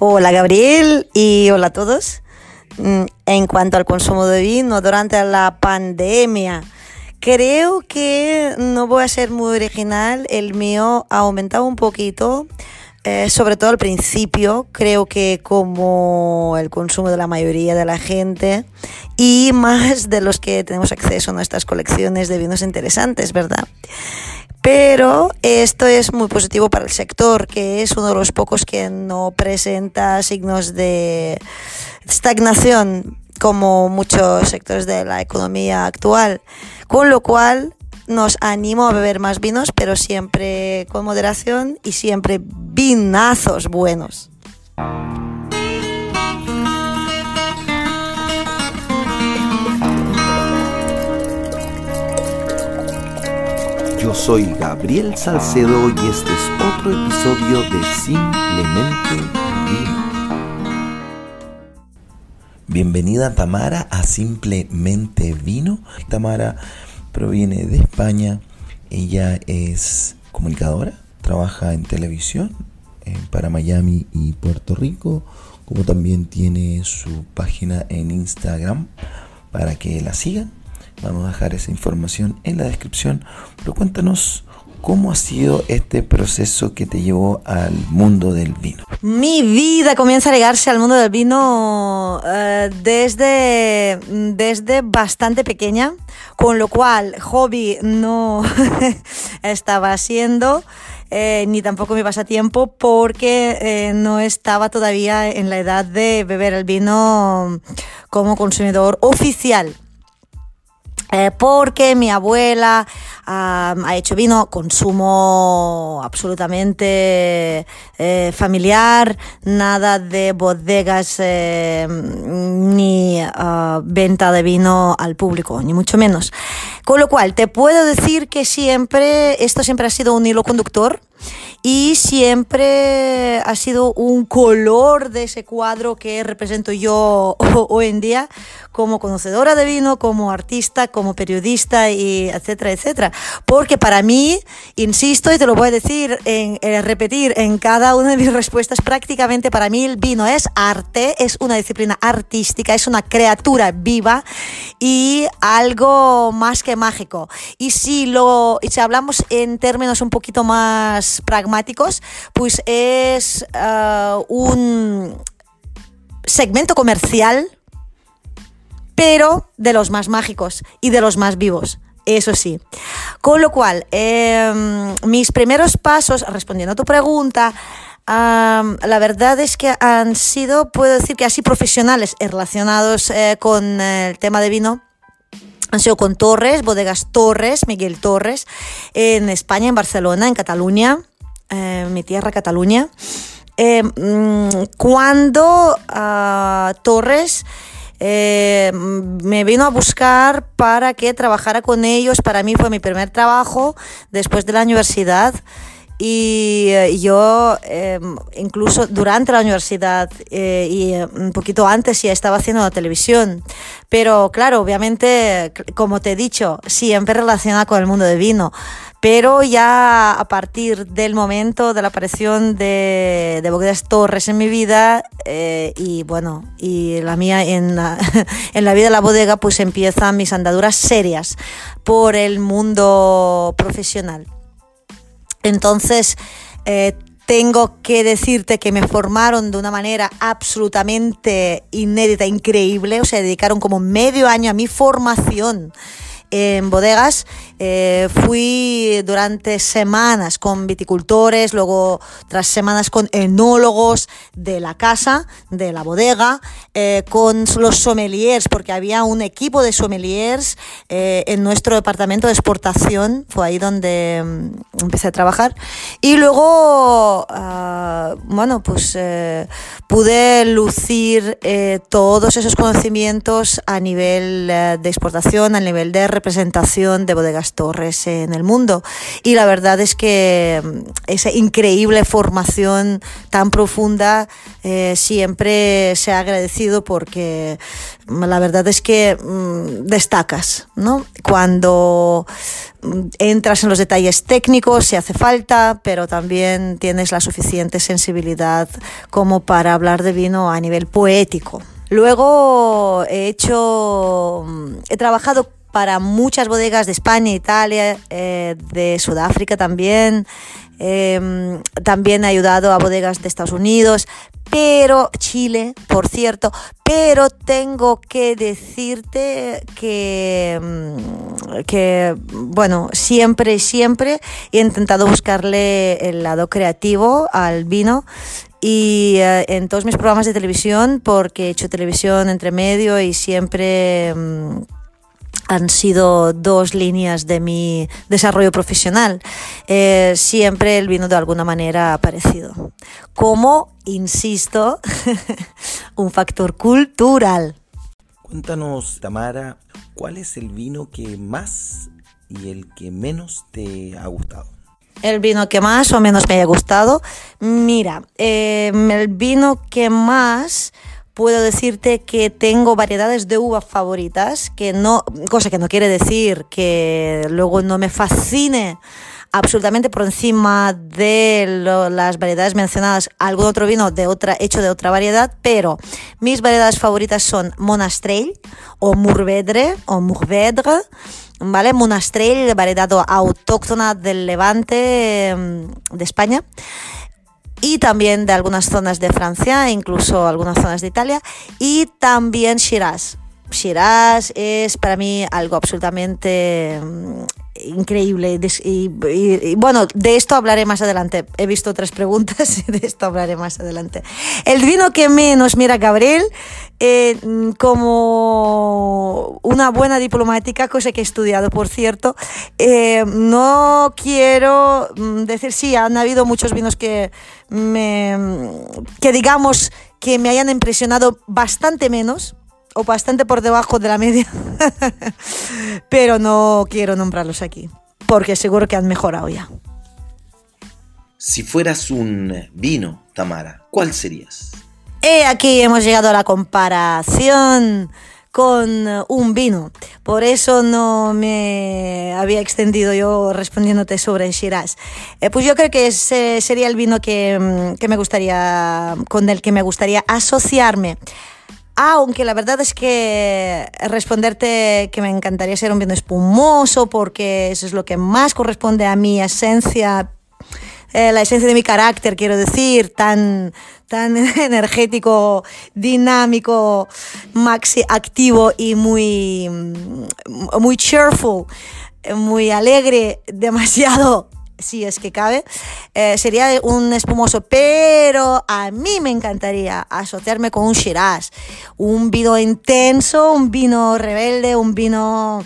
Hola Gabriel y hola a todos. Mm, en cuanto al consumo de vino durante la pandemia, creo que no voy a ser muy original. El mío ha aumentado un poquito, eh, sobre todo al principio. Creo que como el consumo de la mayoría de la gente y más de los que tenemos acceso a nuestras colecciones de vinos interesantes, ¿verdad? Pero esto es muy positivo para el sector, que es uno de los pocos que no presenta signos de estagnación como muchos sectores de la economía actual. Con lo cual nos animo a beber más vinos, pero siempre con moderación y siempre vinazos buenos. Yo soy Gabriel Salcedo y este es otro episodio de Simplemente Vino. Bienvenida Tamara a Simplemente Vino. Tamara proviene de España. Ella es comunicadora, trabaja en televisión para Miami y Puerto Rico, como también tiene su página en Instagram para que la sigan Vamos a dejar esa información en la descripción. Pero cuéntanos cómo ha sido este proceso que te llevó al mundo del vino. Mi vida comienza a llegarse al mundo del vino eh, desde, desde bastante pequeña, con lo cual hobby no estaba haciendo. Eh, ni tampoco mi pasatiempo porque eh, no estaba todavía en la edad de beber el vino como consumidor oficial. Eh, porque mi abuela ha hecho vino, consumo absolutamente eh, familiar, nada de bodegas eh, ni ah, venta de vino al público, ni mucho menos. Con lo cual, te puedo decir que siempre, esto siempre ha sido un hilo conductor y siempre ha sido un color de ese cuadro que represento yo hoy en día como conocedora de vino, como artista, como periodista y etcétera, etcétera. Porque para mí, insisto y te lo voy a decir, en, eh, repetir en cada una de mis respuestas, prácticamente para mí el vino es arte, es una disciplina artística, es una criatura viva y algo más que mágico. Y si lo, y si hablamos en términos un poquito más pragmáticos, pues es uh, un segmento comercial, pero de los más mágicos y de los más vivos. Eso sí. Con lo cual, eh, mis primeros pasos, respondiendo a tu pregunta, la verdad es que han sido, puedo decir que así profesionales relacionados eh, con el tema de vino han sido con Torres, Bodegas Torres, Miguel Torres, en España, en Barcelona, en Cataluña, eh, mi tierra Cataluña. Eh, mm, cuando uh, Torres eh, me vino a buscar para que trabajara con ellos, para mí fue mi primer trabajo después de la universidad. Y eh, yo, em, incluso durante la universidad eh, y eh, un poquito antes, ya estaba haciendo la televisión. Pero claro, obviamente, como te he dicho, siempre relacionada con el mundo del vino. Pero ya a partir del momento de la aparición de, de Torres en mi vida y bueno, y la mía en la, en la vida de la bodega, pues empiezan mis andaduras serias por el mundo profesional. Entonces, eh, tengo que decirte que me formaron de una manera absolutamente inédita, increíble, o sea, dedicaron como medio año a mi formación en bodegas. Eh, fui durante semanas con viticultores, luego tras semanas con enólogos de la casa, de la bodega, eh, con los sommeliers, porque había un equipo de sommeliers eh, en nuestro departamento de exportación, fue ahí donde mm, empecé a trabajar. Y luego, uh, bueno, pues pude lucir todos esos conocimientos a nivel de exportación, a nivel de representación de bodegas torres en el mundo. Y la verdad es que mm, esa increíble formación tan profunda eh, siempre se ha agradecido porque mm, la verdad es que mm, destacas, ¿no? Cuando entras en los detalles técnicos si hace falta, pero también tienes la suficiente sensibilidad como para hablar de vino a nivel poético. Luego he hecho, he trabajado para muchas bodegas de España, Italia, eh, de Sudáfrica también. Em, también he ayudado a bodegas de Estados Unidos, pero Chile, por cierto, pero tengo que decirte que, mm, que, bueno, siempre, siempre he intentado buscarle el lado creativo al vino y eh, en todos mis programas de televisión, porque he hecho televisión entre medio y siempre... Mm, han sido dos líneas de mi desarrollo profesional. Eh, siempre el vino de alguna manera ha aparecido. Como, insisto, un factor cultural. Cuéntanos, Tamara, ¿cuál es el vino que más y el que menos te ha gustado? El vino que más o menos me haya gustado. Mira, eh, el vino que más puedo decirte que tengo variedades de uvas favoritas, que no, cosa que no quiere decir que luego no me fascine absolutamente por encima de las variedades mencionadas algún otro vino de otra, hecho de otra variedad, pero mis variedades favoritas son Monastrell o Mourvedre o Mourvedre, ¿vale? Monastrell, variedad autóctona del Levante em, de España y también de algunas zonas de Francia, incluso algunas zonas de Italia, y también Shiraz. Shiraz es para mí algo absolutamente mm, increíble. Y, bueno, de esto hablaré más adelante. He visto tres preguntas de esto hablaré más adelante. El vino que menos mira Gabriel, eh, como una buena diplomática, cosa que he estudiado, por cierto, eh, no quiero mm, decir, sí, han habido muchos vinos que me, que digamos, que me hayan impresionado bastante menos o bastante por debajo de la media, pero no quiero nombrarlos aquí, porque seguro que han mejorado ya. Si fueras un vino, Tamara, ¿cuál serías? He aquí hemos llegado a la comparación con un vino. Por eso no me había extendido yo respondiéndote sobre Shiraz. Eh, pues yo creo que ese sería el vino que, mm, que me gustaría, con el que me gustaría asociarme aunque la verdad es que responderte que me encantaría ser un vino espumoso porque eso es lo que más corresponde a mi esencia, eh, la esencia de mi carácter, quiero decir, tan, tan energético, dinámico, maxi activo y muy, muy cheerful, muy alegre, demasiado si es que cabe, eh, sería un espumoso, pero a mí me encantaría asociarme con un Shiraz, un vino intenso, un vino rebelde, un vino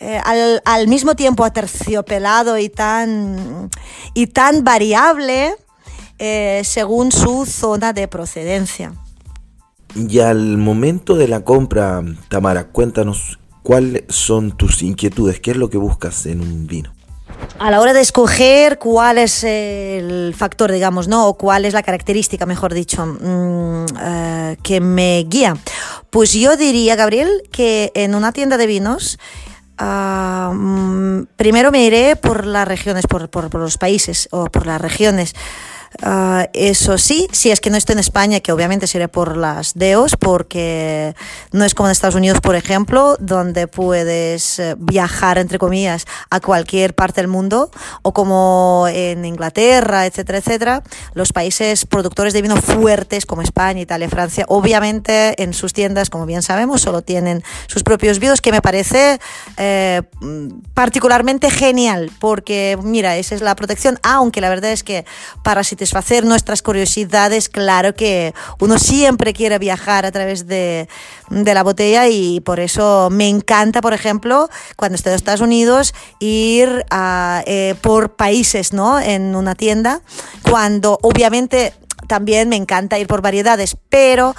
eh, al, mismo tiempo aterciopelado y tan, y tan variable eh, según su zona de procedencia. Y al momento de la compra, Tamara, cuéntanos cuáles son tus inquietudes, qué es lo que buscas en un vino a la hora de escoger cuál es el factor, digamos, ¿no? O cuál es la característica, mejor dicho, mm, eh, que me guía. Pues yo diría, Gabriel, que en una tienda de vinos, ah, mm, primero me iré por las regiones, por, por los países o por las regiones. Ah, eso sí, si es que no estoy en España, que obviamente seré por las DEOs, porque no es como en Estados Unidos, por ejemplo, donde puedes eh, viajar, entre comillas, a cualquier parte del mundo, o como en Inglaterra, etcétera, etcétera. Los países productores de vino fuertes, como España, Italia, Francia, obviamente en sus tiendas, como bien sabemos, solo tienen sus propios vinos, que me parece eh, particularmente genial, porque mira, esa es la protección, aunque la verdad es que para si satisfacer nuestras curiosidades, claro que uno siempre quiere viajar a través de, la botella y por eso me encanta, por ejemplo, cuando estoy en Estados Unidos, ir eh, por países, ¿no? En una tienda, cuando obviamente también me encanta ir por variedades, pero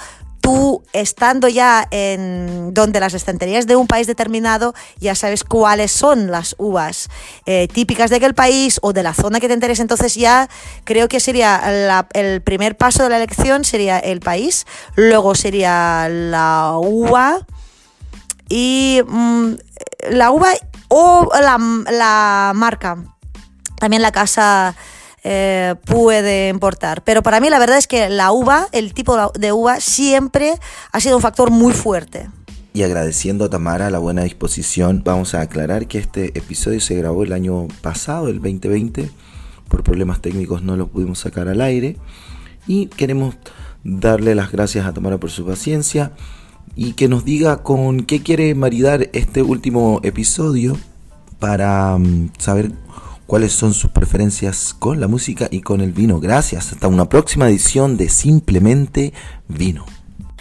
tú estando ya en donde las estanterías de un país determinado, ya sabes cuáles son las uvas eh, típicas de aquel país o de la zona que te interesa. Entonces ya creo que sería el primer paso de la elección sería el país, luego sería la uva y mm, la uva o la, la marca. También la casa eh, puede importar. Pero para mí la verdad es que la uva, el tipo de uva, siempre ha sido un factor muy fuerte. Y agradeciendo a Tamara la buena disposición, vamos a aclarar que este episodio se grabó el año pasado, el 2020. Por problemas técnicos no lo pudimos sacar al aire. Y queremos darle las gracias a Tamara por su paciencia y que nos diga con qué quiere maridar este último episodio para mm, saber cuáles son sus preferencias con la música y con el vino. Gracias, hasta una próxima edición de Simplemente Vino.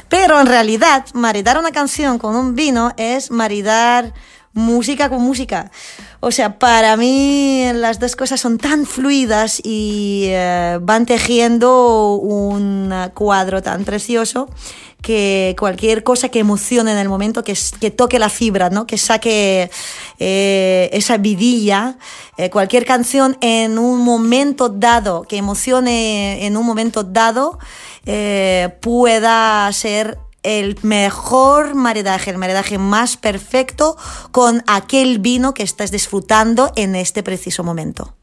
Pero en realidad, maridar una canción con un vino es maridar música con música. O sea, para mí las dos cosas son tan fluidas y eh, van tejiendo un cuadro tan precioso que cualquier cosa que emocione en el momento, que, que toque la fibra, ¿no? que saque eh, esa vidilla, eh, cualquier canción en un momento dado, que emocione en un momento dado, eh, pueda ser el mejor maridaje, el maridaje más perfecto con aquel vino que estás disfrutando en este preciso momento.